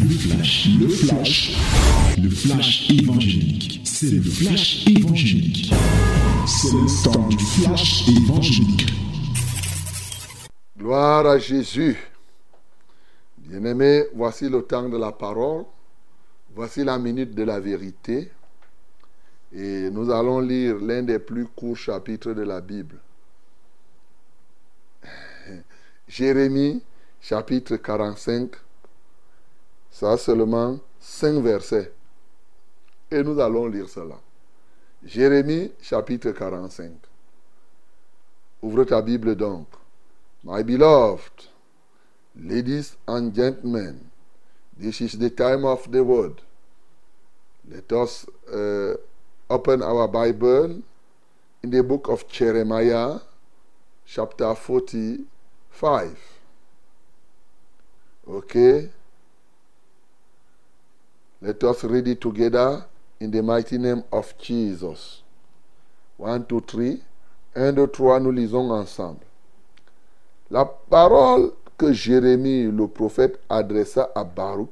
Le flash, le flash, le flash évangélique. C'est le flash évangélique. C'est le temps du flash évangélique. Gloire à Jésus. Bien-aimés, voici le temps de la parole. Voici la minute de la vérité. Et nous allons lire l'un des plus courts chapitres de la Bible. Jérémie, chapitre 45. Ça seulement cinq versets. Et nous allons lire cela. Jérémie, chapitre 45. Ouvre ta Bible donc. My beloved, ladies and gentlemen, this is the time of the word. Let us uh, open our Bible in the book of Jeremiah, chapter 45. Okay? Let us read it together in the mighty name of Jesus. One, two, three. Un, deux, trois, nous lisons ensemble. La parole que Jérémie le prophète adressa à Baruch,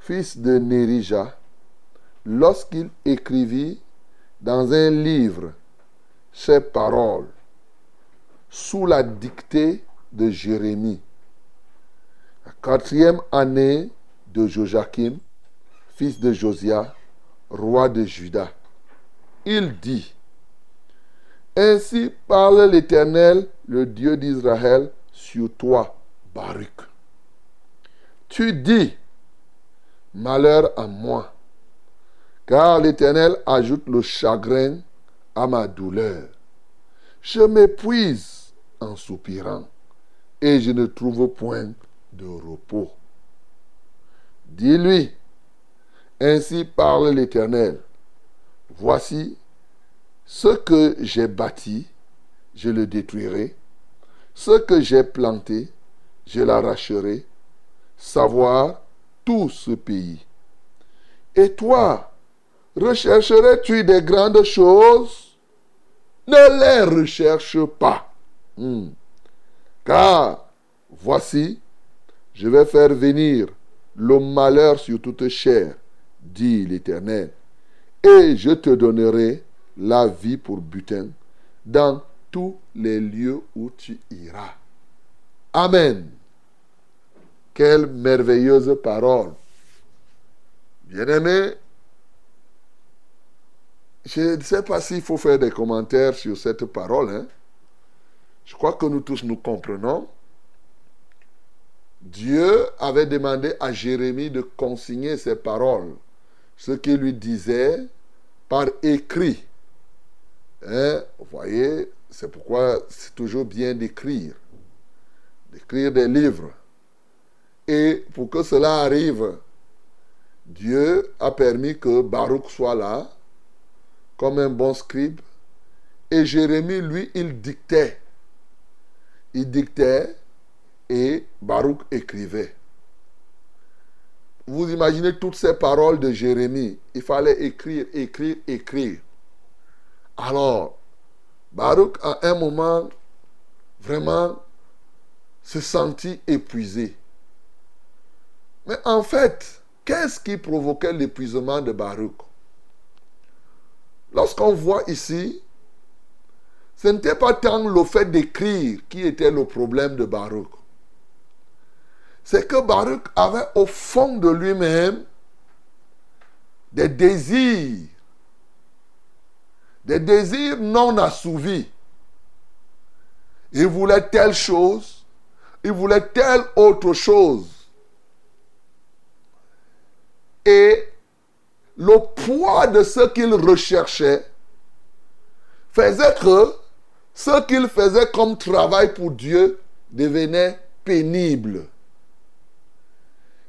fils de Nérija, lorsqu'il écrivit dans un livre ces paroles sous la dictée de Jérémie. La quatrième année de Joachim, fils de Josia, roi de Juda. Il dit, Ainsi parle l'Éternel, le Dieu d'Israël, sur toi, Baruch. Tu dis, Malheur à moi, car l'Éternel ajoute le chagrin à ma douleur. Je m'épuise en soupirant, et je ne trouve point de repos. Dis-lui, ainsi parle l'Éternel, voici ce que j'ai bâti, je le détruirai. Ce que j'ai planté, je l'arracherai. Savoir tout ce pays. Et toi, rechercherais-tu des grandes choses? Ne les recherche pas. Hmm. Car, voici, je vais faire venir le malheur sur toute chair, dit l'Éternel, et je te donnerai la vie pour butin dans tous les lieux où tu iras. Amen. Quelle merveilleuse parole. Bien-aimé, je ne sais pas s'il faut faire des commentaires sur cette parole. Hein. Je crois que nous tous nous comprenons. Dieu avait demandé à Jérémie de consigner ses paroles, ce qu'il lui disait par écrit. Hein, vous voyez, c'est pourquoi c'est toujours bien d'écrire, d'écrire des livres. Et pour que cela arrive, Dieu a permis que Baruch soit là, comme un bon scribe. Et Jérémie, lui, il dictait. Il dictait et Baruch écrivait. Vous imaginez toutes ces paroles de Jérémie. Il fallait écrire, écrire, écrire. Alors, Baruch, à un moment, vraiment se sentit épuisé. Mais en fait, qu'est-ce qui provoquait l'épuisement de Baruch? Lorsqu'on voit ici, ce n'était pas tant le fait d'écrire qui était le problème de Baruch. C'est que Baruch avait au fond de lui-même des désirs des désirs non assouvis. Il voulait telle chose, il voulait telle autre chose. Et le poids de ce qu'il recherchait faisait que ce qu'il faisait comme travail pour Dieu devenait pénible.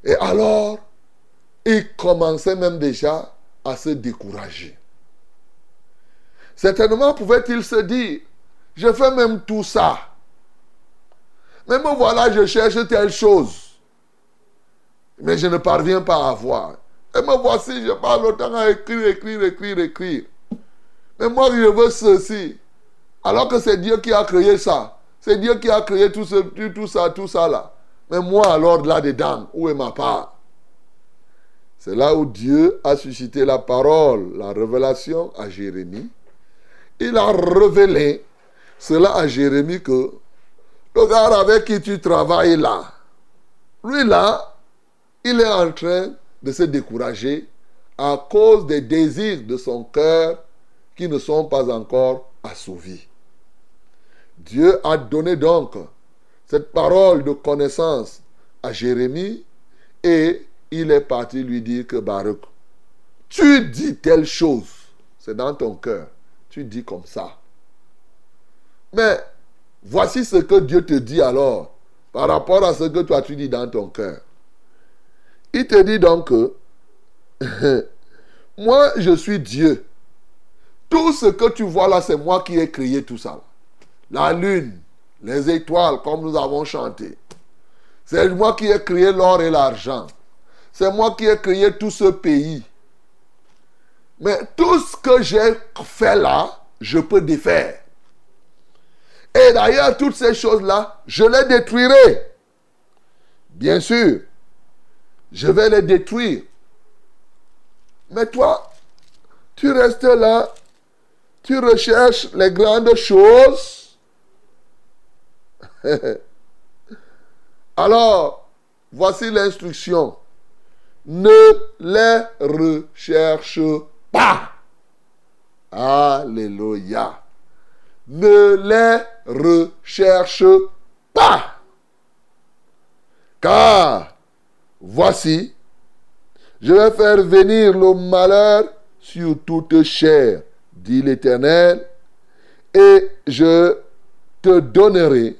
Et alors, il commençait même déjà à se décourager. Certainement pouvait-il se dire, je fais même tout ça. Mais me voilà, je cherche telle chose. Mais je ne parviens pas à voir. Et me voici, je parle autant à écrire, écrire, écrire, écrire. Mais moi, je veux ceci. Alors que c'est Dieu qui a créé ça. C'est Dieu qui a créé tout, ce, tout ça, tout ça là. Mais moi, alors, là-dedans, où est ma part? C'est là où Dieu a suscité la parole, la révélation à Jérémie. Il a révélé cela à Jérémie que le gars avec qui tu travailles là, lui là, il est en train de se décourager à cause des désirs de son cœur qui ne sont pas encore assouvis. Dieu a donné donc cette parole de connaissance à Jérémie et il est parti lui dire que Baruch, tu dis telle chose, c'est dans ton cœur, tu dis comme ça. Mais voici ce que Dieu te dit alors par rapport à ce que toi tu dis dans ton cœur. Il te dit donc que moi je suis Dieu. Tout ce que tu vois là, c'est moi qui ai créé tout ça. La lune, les étoiles, comme nous avons chanté. C'est moi qui ai créé l'or et l'argent. C'est moi qui ai créé tout ce pays. Mais tout ce que j'ai fait là, je peux défaire. Et d'ailleurs, toutes ces choses-là, je les détruirai. Bien sûr, je vais les détruire. Mais toi, tu restes là, tu recherches les grandes choses. Alors, voici l'instruction. Ne les recherche pas. Alléluia. Ne les recherche pas. Car, voici, je vais faire venir le malheur sur toute chair, dit l'Éternel, et je te donnerai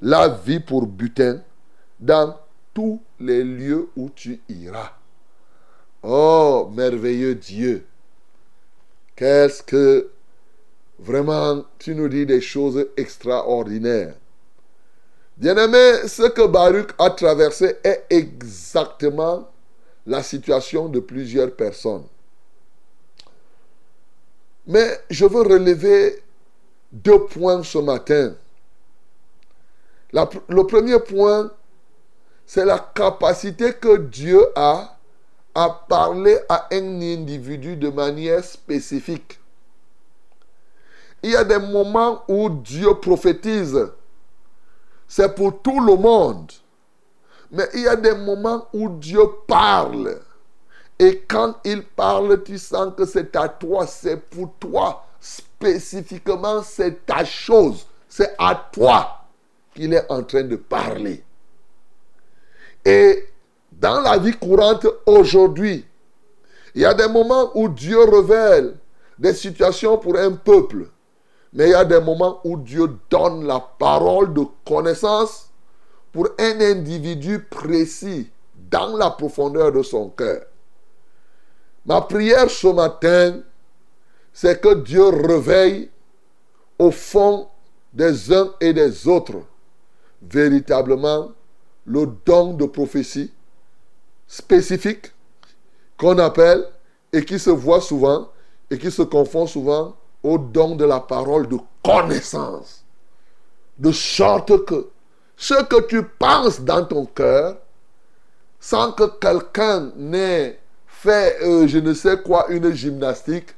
la vie pour butin dans tous les lieux où tu iras. Oh, merveilleux Dieu, qu'est-ce que vraiment tu nous dis des choses extraordinaires. Bien-aimé, ce que Baruch a traversé est exactement la situation de plusieurs personnes. Mais je veux relever deux points ce matin. Le premier point, c'est la capacité que Dieu a à parler à un individu de manière spécifique. Il y a des moments où Dieu prophétise. C'est pour tout le monde. Mais il y a des moments où Dieu parle. Et quand il parle, tu sens que c'est à toi, c'est pour toi. Spécifiquement, c'est ta chose. C'est à toi qu'il est en train de parler. Et dans la vie courante aujourd'hui, il y a des moments où Dieu révèle des situations pour un peuple. Mais il y a des moments où Dieu donne la parole de connaissance pour un individu précis dans la profondeur de son cœur. Ma prière ce matin, c'est que Dieu réveille au fond des uns et des autres véritablement le don de prophétie spécifique qu'on appelle et qui se voit souvent et qui se confond souvent au don de la parole de connaissance. De sorte que ce que tu penses dans ton cœur, sans que quelqu'un n'ait fait, euh, je ne sais quoi, une gymnastique,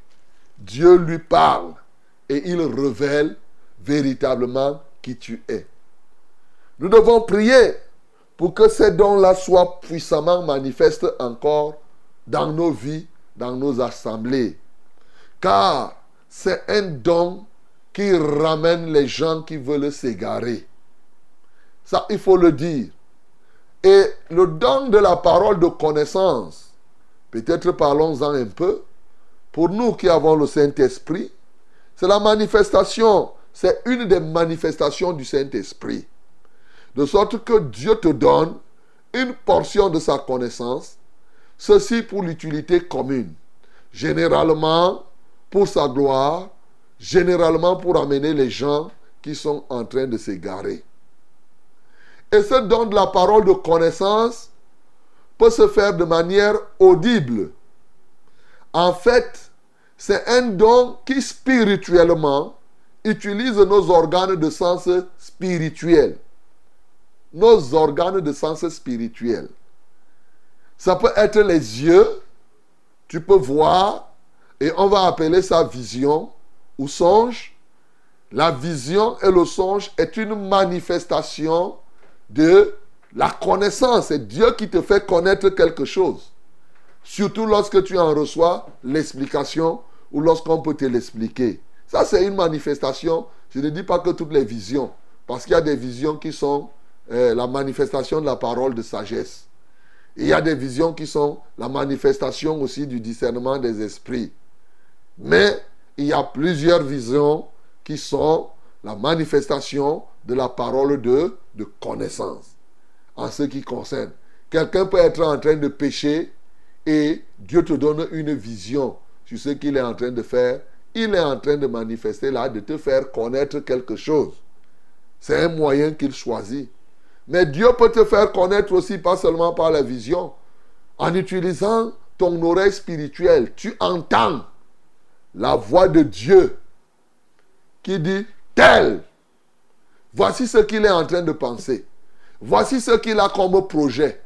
Dieu lui parle et il révèle véritablement qui tu es. Nous devons prier pour que ces dons-là soient puissamment manifestes encore dans nos vies, dans nos assemblées. Car c'est un don qui ramène les gens qui veulent s'égarer. Ça, il faut le dire. Et le don de la parole de connaissance, peut-être parlons-en un peu, pour nous qui avons le Saint-Esprit, c'est la manifestation, c'est une des manifestations du Saint-Esprit. De sorte que Dieu te donne une portion de sa connaissance, ceci pour l'utilité commune. Généralement, pour sa gloire, généralement pour amener les gens qui sont en train de s'égarer. Et ce don de la parole de connaissance peut se faire de manière audible. En fait, c'est un don qui spirituellement utilise nos organes de sens spirituel. Nos organes de sens spirituel. Ça peut être les yeux. Tu peux voir. Et on va appeler ça vision ou songe. La vision et le songe est une manifestation de la connaissance. C'est Dieu qui te fait connaître quelque chose. Surtout lorsque tu en reçois l'explication ou lorsqu'on peut te l'expliquer. Ça, c'est une manifestation. Je ne dis pas que toutes les visions, parce qu'il y a des visions qui sont euh, la manifestation de la parole de sagesse. il y a des visions qui sont la manifestation aussi du discernement des esprits. Mais il y a plusieurs visions qui sont la manifestation de la parole de, de connaissance en ce qui concerne. Quelqu'un peut être en train de pécher et Dieu te donne une vision sur ce qu'il est en train de faire. Il est en train de manifester là, de te faire connaître quelque chose. C'est un moyen qu'il choisit. Mais Dieu peut te faire connaître aussi, pas seulement par la vision, en utilisant ton oreille spirituelle. Tu entends la voix de Dieu qui dit, tel, voici ce qu'il est en train de penser. Voici ce qu'il a comme projet.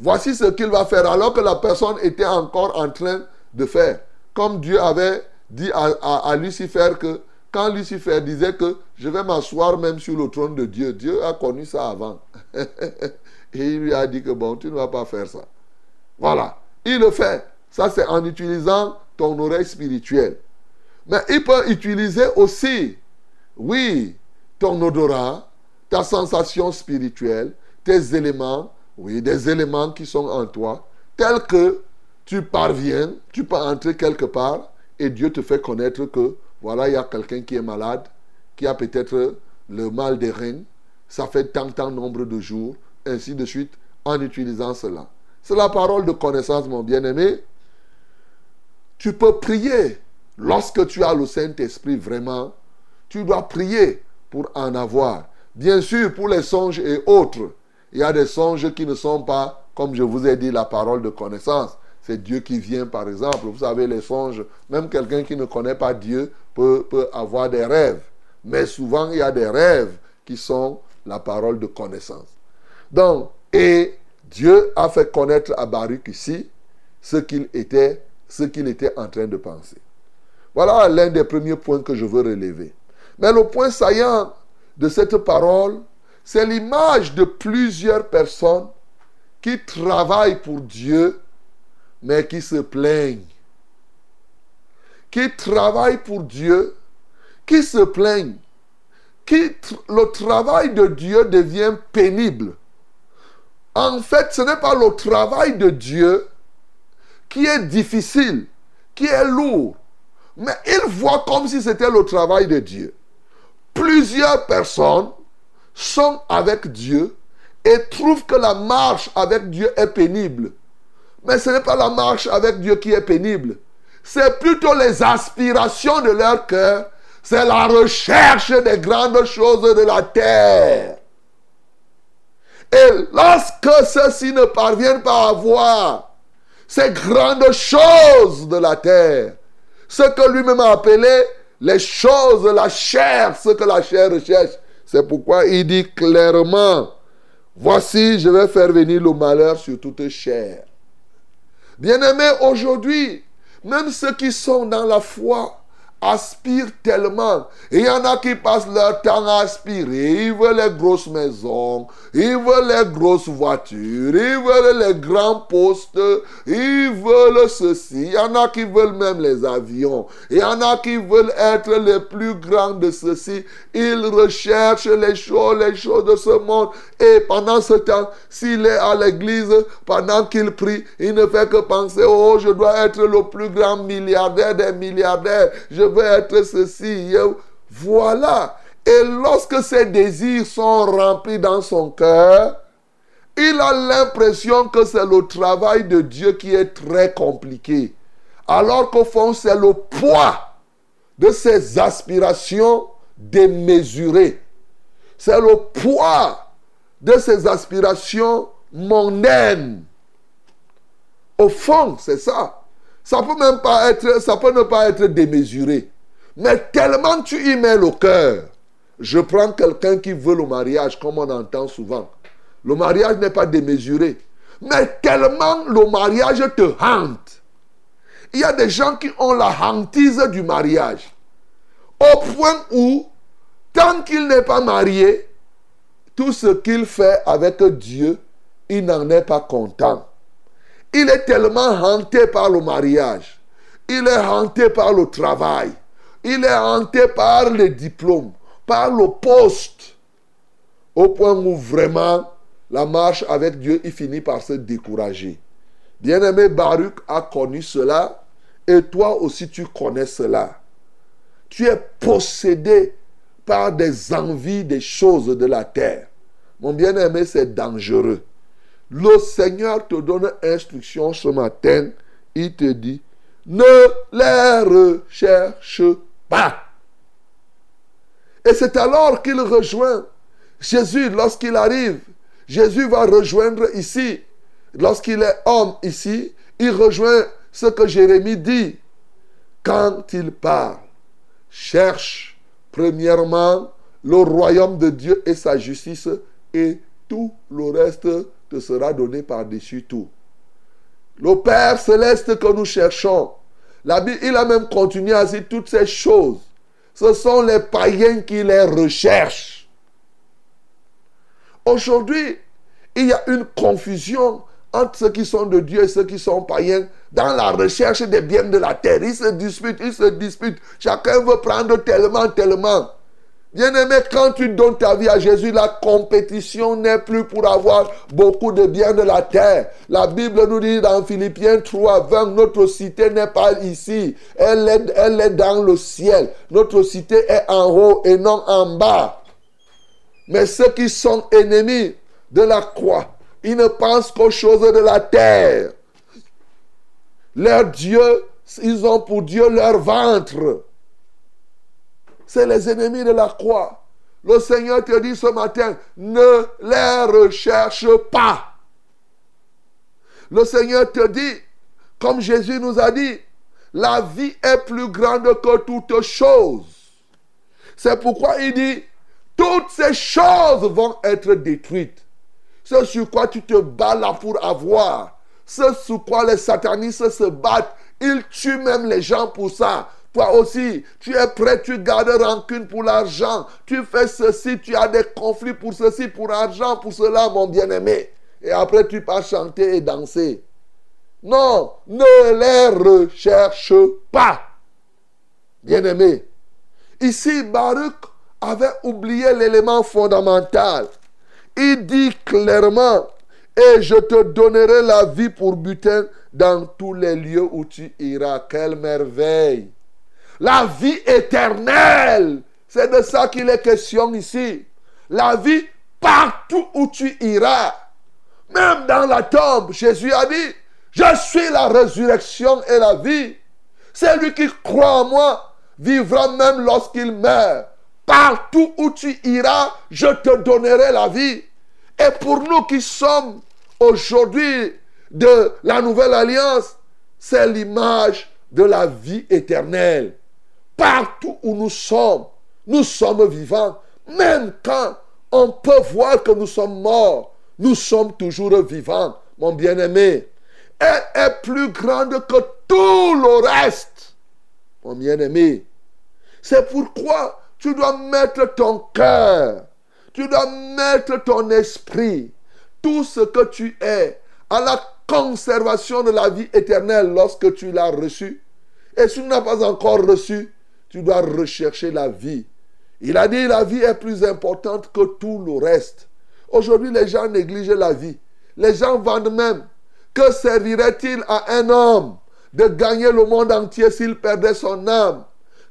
Voici ce qu'il va faire alors que la personne était encore en train de faire. Comme Dieu avait dit à, Lucifer que quand Lucifer disait que je vais m'asseoir même sur le trône de Dieu, Dieu a connu ça avant. Et il lui a dit que bon, tu ne vas pas faire ça. Voilà. Il le fait. Ça, c'est en utilisant ton oreille spirituelle. Mais il peut utiliser aussi, oui, ton odorat, ta sensation spirituelle, tes éléments, oui, des éléments qui sont en toi, tels que tu parviens, tu peux entrer quelque part et Dieu te fait connaître que, voilà, il y a quelqu'un qui est malade, qui a peut-être le mal des reins, ça fait tant, tant nombre de jours, ainsi de suite, en utilisant cela. C'est la parole de connaissance, mon bien-aimé. Tu peux prier lorsque tu as le Saint-Esprit vraiment. Tu dois prier pour en avoir. Bien sûr, pour les songes et autres, il y a des songes qui ne sont pas, comme je vous ai dit, la parole de connaissance. C'est Dieu qui vient, par exemple. Vous savez, les songes, même quelqu'un qui ne connaît pas Dieu peut, avoir des rêves. Mais souvent, il y a des rêves qui sont la parole de connaissance. Donc, et Dieu a fait connaître à Baruch ici ce qu'il était, ce qu'il était en train de penser. Voilà l'un des premiers points que je veux relever. Mais le point saillant de cette parole, c'est l'image de plusieurs personnes qui travaillent pour Dieu, mais qui se plaignent. Qui travaillent pour Dieu, qui se plaignent. Qui, le travail de Dieu devient pénible. En fait, ce n'est pas le travail de Dieu qui est difficile, qui est lourd, mais il voit comme si c'était le travail de Dieu plusieurs personnes sont avec Dieu et trouvent que la marche avec Dieu est pénible. Mais ce n'est pas la marche avec Dieu qui est pénible. C'est plutôt les aspirations de leur cœur. C'est la recherche des grandes choses de la terre. Et lorsque ceux-ci ne parviennent pas à voir ces grandes choses de la terre, ce que lui-même a appelé les choses, la chair, ce que la chair recherche. C'est pourquoi il dit clairement, voici, je vais faire venir le malheur sur toute chair. Bien-aimés, aujourd'hui, même ceux qui sont dans la foi, aspirent tellement. Il y en a qui passent leur temps à aspirer. Ils veulent les grosses maisons, ils veulent les grosses voitures, ils veulent les grands postes, ils veulent ceci. Il y en a qui veulent même les avions. Il y en a qui veulent être les plus grands de ceci. Ils recherchent les choses, les choses de ce monde. Et pendant ce temps, s'il est à l'église, pendant qu'il prie, il ne fait que penser, oh, je dois être le plus grand milliardaire des milliardaires. Je veux être ceci. Voilà. Et lorsque ces désirs sont remplis dans son cœur, il a l'impression que c'est le travail de Dieu qui est très compliqué. Alors qu'au fond, c'est le poids de ses aspirations démesurées. C'est le poids de ses aspirations mondaines. Au fond, c'est ça. Ça peut même pas être, ça ne pas être démesuré. Mais tellement tu y mets le cœur. Je prends quelqu'un qui veut le mariage, comme on entend souvent. Le mariage n'est pas démesuré. Mais tellement le mariage te hante. Il y a des gens qui ont la hantise du mariage. Au point où, tant qu'il n'est pas marié, tout ce qu'il fait avec Dieu, il n'en est pas content. Il est tellement hanté par le mariage. Il est hanté par le travail. Il est hanté par les diplômes, par le poste. Au point où vraiment la marche avec Dieu, il finit par se décourager. Bien-aimé Baruch a connu cela et toi aussi tu connais cela. Tu es possédé par des envies des choses de la terre. Mon bien-aimé, c'est dangereux. Le Seigneur te donne instruction ce matin. Il te dit, ne les recherche pas. Et c'est alors qu'il rejoint Jésus lorsqu'il arrive. Jésus va rejoindre ici. Lorsqu'il est homme ici, il rejoint ce que Jérémie dit. Quand il parle, cherche premièrement le royaume de Dieu et sa justice et tout le reste te sera donné par-dessus tout. Le Père céleste que nous cherchons, la Bible, il a même continué à dire toutes ces choses. Ce sont les païens qui les recherchent. Aujourd'hui, il y a une confusion entre ceux qui sont de Dieu et ceux qui sont païens dans la recherche des biens de la terre. Ils se disputent, ils se disputent. Chacun veut prendre tellement, tellement. Bien-aimé, quand tu donnes ta vie à Jésus, la compétition n'est plus pour avoir beaucoup de biens de la terre. La Bible nous dit dans Philippiens 3, 20, notre cité n'est pas ici. Elle est, elle est dans le ciel. Notre cité est en haut et non en bas. Mais ceux qui sont ennemis de la croix, ils ne pensent qu'aux choses de la terre. Leur Dieu, ils ont pour Dieu leur ventre c'est les ennemis de la croix. Le Seigneur te dit ce matin, ne les recherche pas. Le Seigneur te dit, comme Jésus nous a dit, la vie est plus grande que toute chose. C'est pourquoi il dit, toutes ces choses vont être détruites. Ce sur quoi tu te bats là pour avoir, ce sur quoi les satanistes se battent, ils tuent même les gens pour ça. Toi aussi, tu es prêt, tu gardes rancune pour l'argent. Tu fais ceci, tu as des conflits pour ceci, pour l'argent, pour cela, mon bien-aimé. Et après, tu pars chanter et danser. Non, ne les recherche pas. Bien-aimé. Ici, Baruch avait oublié l'élément fondamental. Il dit clairement, et je te donnerai la vie pour butin dans tous les lieux où tu iras. Quelle merveille. La vie éternelle. C'est de ça qu'il est question ici. La vie partout où tu iras. Même dans la tombe, Jésus a dit, je suis la résurrection et la vie. Celui qui croit en moi vivra même lorsqu'il meurt. Partout où tu iras, je te donnerai la vie. Et pour nous qui sommes aujourd'hui de la nouvelle alliance, c'est l'image de la vie éternelle. Partout où nous sommes, nous sommes vivants. Même quand on peut voir que nous sommes morts, nous sommes toujours vivants, mon bien-aimé. Elle est plus grande que tout le reste, mon bien-aimé. C'est pourquoi tu dois mettre ton cœur, tu dois mettre ton esprit, tout ce que tu es, à la conservation de la vie éternelle lorsque tu l'as reçu. Et si tu n'as pas encore reçu, tu dois rechercher la vie. Il a dit la vie est plus importante que tout le reste. Aujourd'hui, les gens négligent la vie. Les gens vendent même. Que servirait-il à un homme de gagner le monde entier s'il perdait son âme?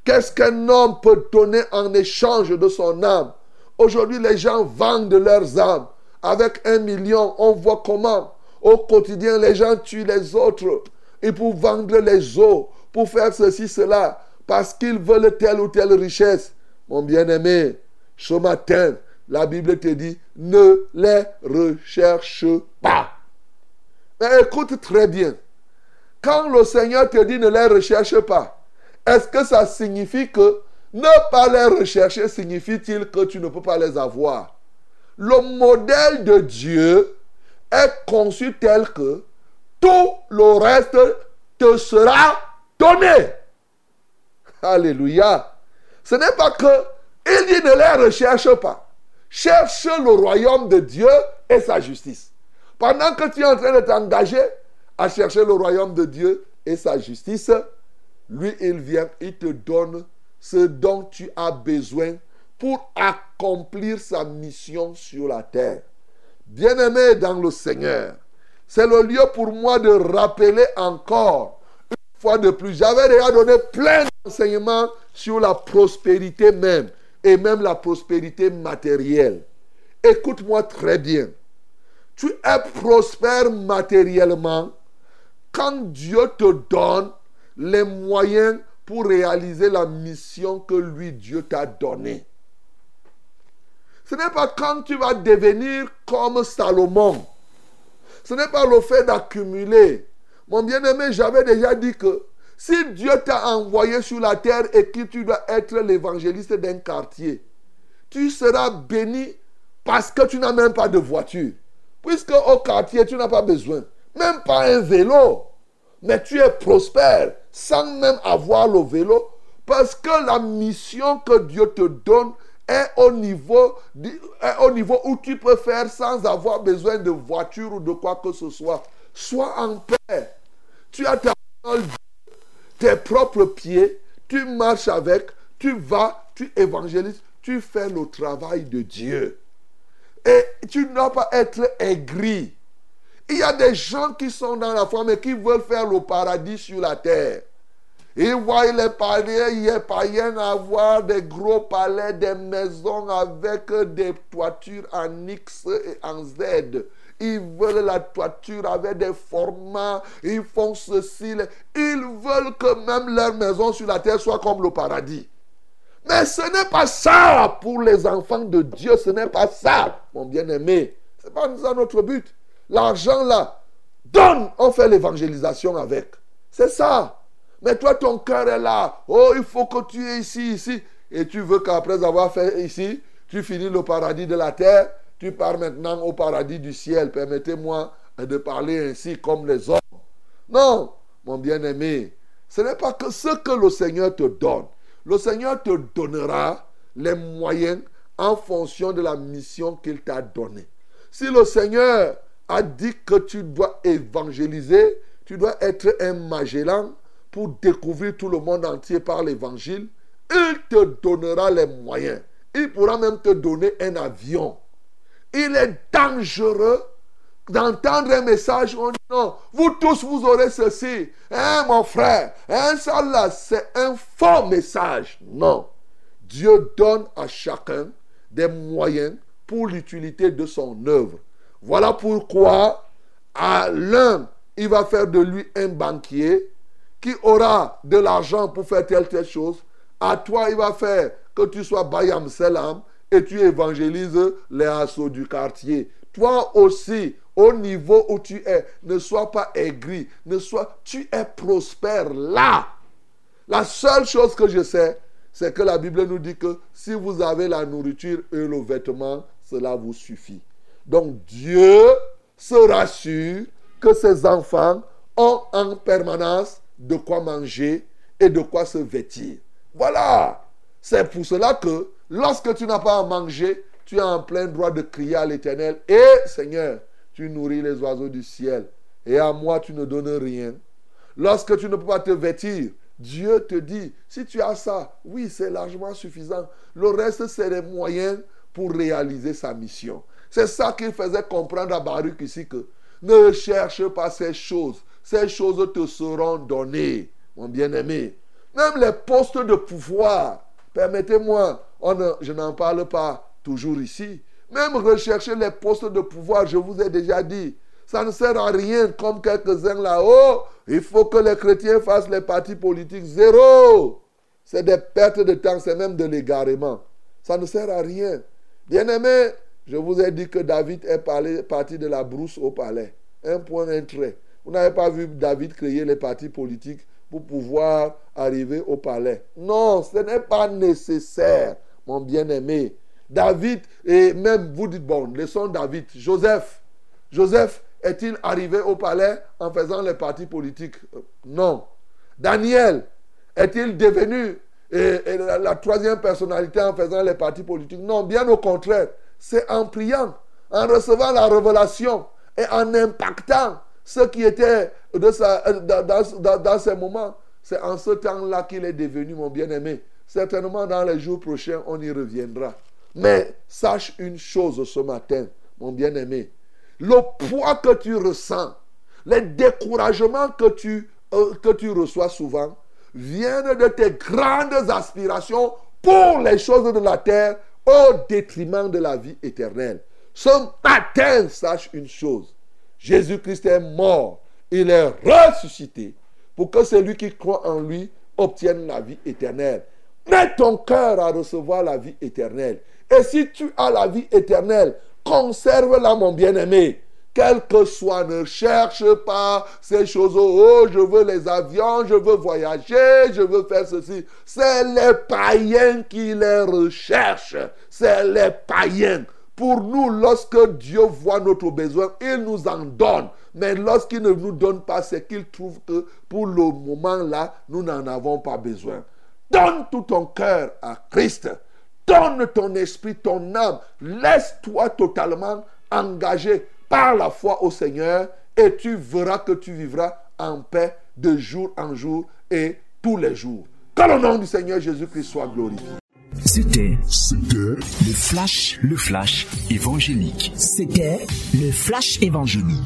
Qu'est-ce qu'un homme peut donner en échange de son âme? Aujourd'hui, les gens vendent leurs âmes. Avec un million, on voit comment au quotidien les gens tuent les autres. Et pour vendre les eaux, pour faire ceci, cela parce qu'ils veulent telle ou telle richesse. Mon bien-aimé, ce matin, la Bible te dit, ne les recherche pas. Mais écoute très bien. Quand le Seigneur te dit ne les recherche pas, est-ce que ça signifie que ne pas les rechercher signifie-t-il que tu ne peux pas les avoir? Le modèle de Dieu est conçu tel que tout le reste te sera donné. Alléluia. Ce n'est pas que il dit ne les recherche pas. Cherche le royaume de Dieu et sa justice. Pendant que tu es en train de t'engager à chercher le royaume de Dieu et sa justice, lui, il vient, il te donne ce dont tu as besoin pour accomplir sa mission sur la terre. Bien-aimé dans le Seigneur, c'est le lieu pour moi de rappeler encore, fois de plus, j'avais déjà donné plein d'enseignements sur la prospérité même, et même la prospérité matérielle. Écoute-moi très bien. Tu es prospère matériellement quand Dieu te donne les moyens pour réaliser la mission que lui, Dieu t'a donnée. Ce n'est pas quand tu vas devenir comme Salomon. Ce n'est pas le fait d'accumuler. Mon bien-aimé, j'avais déjà dit que si Dieu t'a envoyé sur la terre et que tu dois être l'évangéliste d'un quartier, tu seras béni parce que tu n'as même pas de voiture. Puisque au quartier, tu n'as pas besoin. Même pas un vélo. Mais tu es prospère sans même avoir le vélo. Parce que la mission que Dieu te donne est au niveau, est au niveau où tu peux faire sans avoir besoin de voiture ou de quoi que ce soit. Sois en paix. Tu as ta tes propres pieds, tu marches avec, tu vas, tu évangélises, tu fais le travail de Dieu. Et tu ne dois pas être aigri. Il y a des gens qui sont dans la foi, mais qui veulent faire le paradis sur la terre. Ils voient les païens, les païens avoir des gros palais, des maisons avec des toitures en X et en Z. Ils veulent la toiture avec des formats. Ils font ceci. Ils veulent que même leur maison sur la terre soit comme le paradis. Mais ce n'est pas ça pour les enfants de Dieu. Ce n'est pas ça, mon bien-aimé. Ce n'est pas ça notre but. L'argent là, donne, on fait l'évangélisation avec. C'est ça. Mais toi, ton cœur est là. Oh, il faut que tu es ici, ici. Et tu veux qu'après avoir fait ici, tu finis le paradis de la terre tu pars maintenant au paradis du ciel. Permettez-moi de parler ainsi comme les hommes. Non, mon bien-aimé, ce n'est pas que ce que le Seigneur te donne. Le Seigneur te donnera les moyens en fonction de la mission qu'il t'a donnée. Si le Seigneur a dit que tu dois évangéliser, tu dois être un Magellan pour découvrir tout le monde entier par l'évangile, il te donnera les moyens. Il pourra même te donner un avion il est dangereux d'entendre un message. On dit non, vous tous, vous aurez ceci. Hein, mon frère, hein, ça là, c'est un faux message. Non. Dieu donne à chacun des moyens pour l'utilité de son œuvre. Voilà pourquoi à l'un, il va faire de lui un banquier qui aura de l'argent pour faire telle telle chose. À toi, il va faire que tu sois Bayam Selam et tu évangélises les assauts du quartier. Toi aussi, au niveau où tu es, ne sois pas aigri, ne sois, tu es prospère là. La seule chose que je sais, c'est que la Bible nous dit que si vous avez la nourriture et le vêtement, cela vous suffit. Donc Dieu se rassure que ses enfants ont en permanence de quoi manger et de quoi se vêtir. Voilà. C'est pour cela que Lorsque tu n'as pas à manger, tu as en plein droit de crier à l'Éternel. Et Seigneur, tu nourris les oiseaux du ciel. Et à moi, tu ne donnes rien. Lorsque tu ne peux pas te vêtir, Dieu te dit, si tu as ça, oui, c'est largement suffisant. Le reste, c'est les moyens pour réaliser sa mission. C'est ça qu'il faisait comprendre à Baruch ici que ne cherche pas ces choses. Ces choses te seront données, mon bien-aimé. Même les postes de pouvoir, permettez-moi, je n'en parle pas toujours ici. Même rechercher les postes de pouvoir, je vous ai déjà dit, ça ne sert à rien comme quelques-uns là-haut. Il faut que les chrétiens fassent les partis politiques. Zéro. C'est des pertes de temps, c'est même de l'égarement. Ça ne sert à rien. Bien-aimé, je vous ai dit que David est parti de la brousse au palais. Un point, un trait. Vous n'avez pas vu David créer les partis politiques pour pouvoir arriver au palais. Non, ce n'est pas nécessaire mon bien-aimé. David, et même vous dites, bon, laissons David. Joseph, Joseph est-il arrivé au palais en faisant les partis politiques? Euh, Non. Daniel est-il devenu la, troisième personnalité en faisant les partis politiques? Non, bien au contraire. C'est en priant, en recevant la révélation et en impactant ceux qui étaient de sa- euh, dans- dans ces moments. C'est en ce temps-là qu'il est devenu mon bien-aimé. Certainement dans les jours prochains, on y reviendra. Mais sache une chose ce matin, mon bien-aimé. Le poids que tu ressens, les découragements que tu, euh, que tu reçois souvent, viennent de tes grandes aspirations pour les choses de la terre au détriment de la vie éternelle. Ce matin, sache une chose. Jésus-Christ est mort. Il est ressuscité pour que celui qui croit en lui obtienne la vie éternelle. Mets ton cœur à recevoir la vie éternelle. Et si tu as la vie éternelle, conserve-la, mon bien-aimé. Quel que soit, ne cherche pas ces choses. Oh, je veux les avions, je veux voyager, je veux faire ceci. C'est les païens qui les recherchent. C'est les païens. Pour nous, lorsque Dieu voit notre besoin, il nous en donne. Mais lorsqu'il ne nous donne pas, c'est qu'il trouve que pour le moment-là, nous n'en avons pas besoin. Donne tout ton cœur à Christ. Donne ton esprit, ton âme. Laisse-toi totalement engagé par la foi au Seigneur et tu verras que tu vivras en paix de jour en jour et tous les jours. Que le nom du Seigneur Jésus-Christ soit glorifié. C'était C'était le flash, le flash évangélique. C'était le flash évangélique.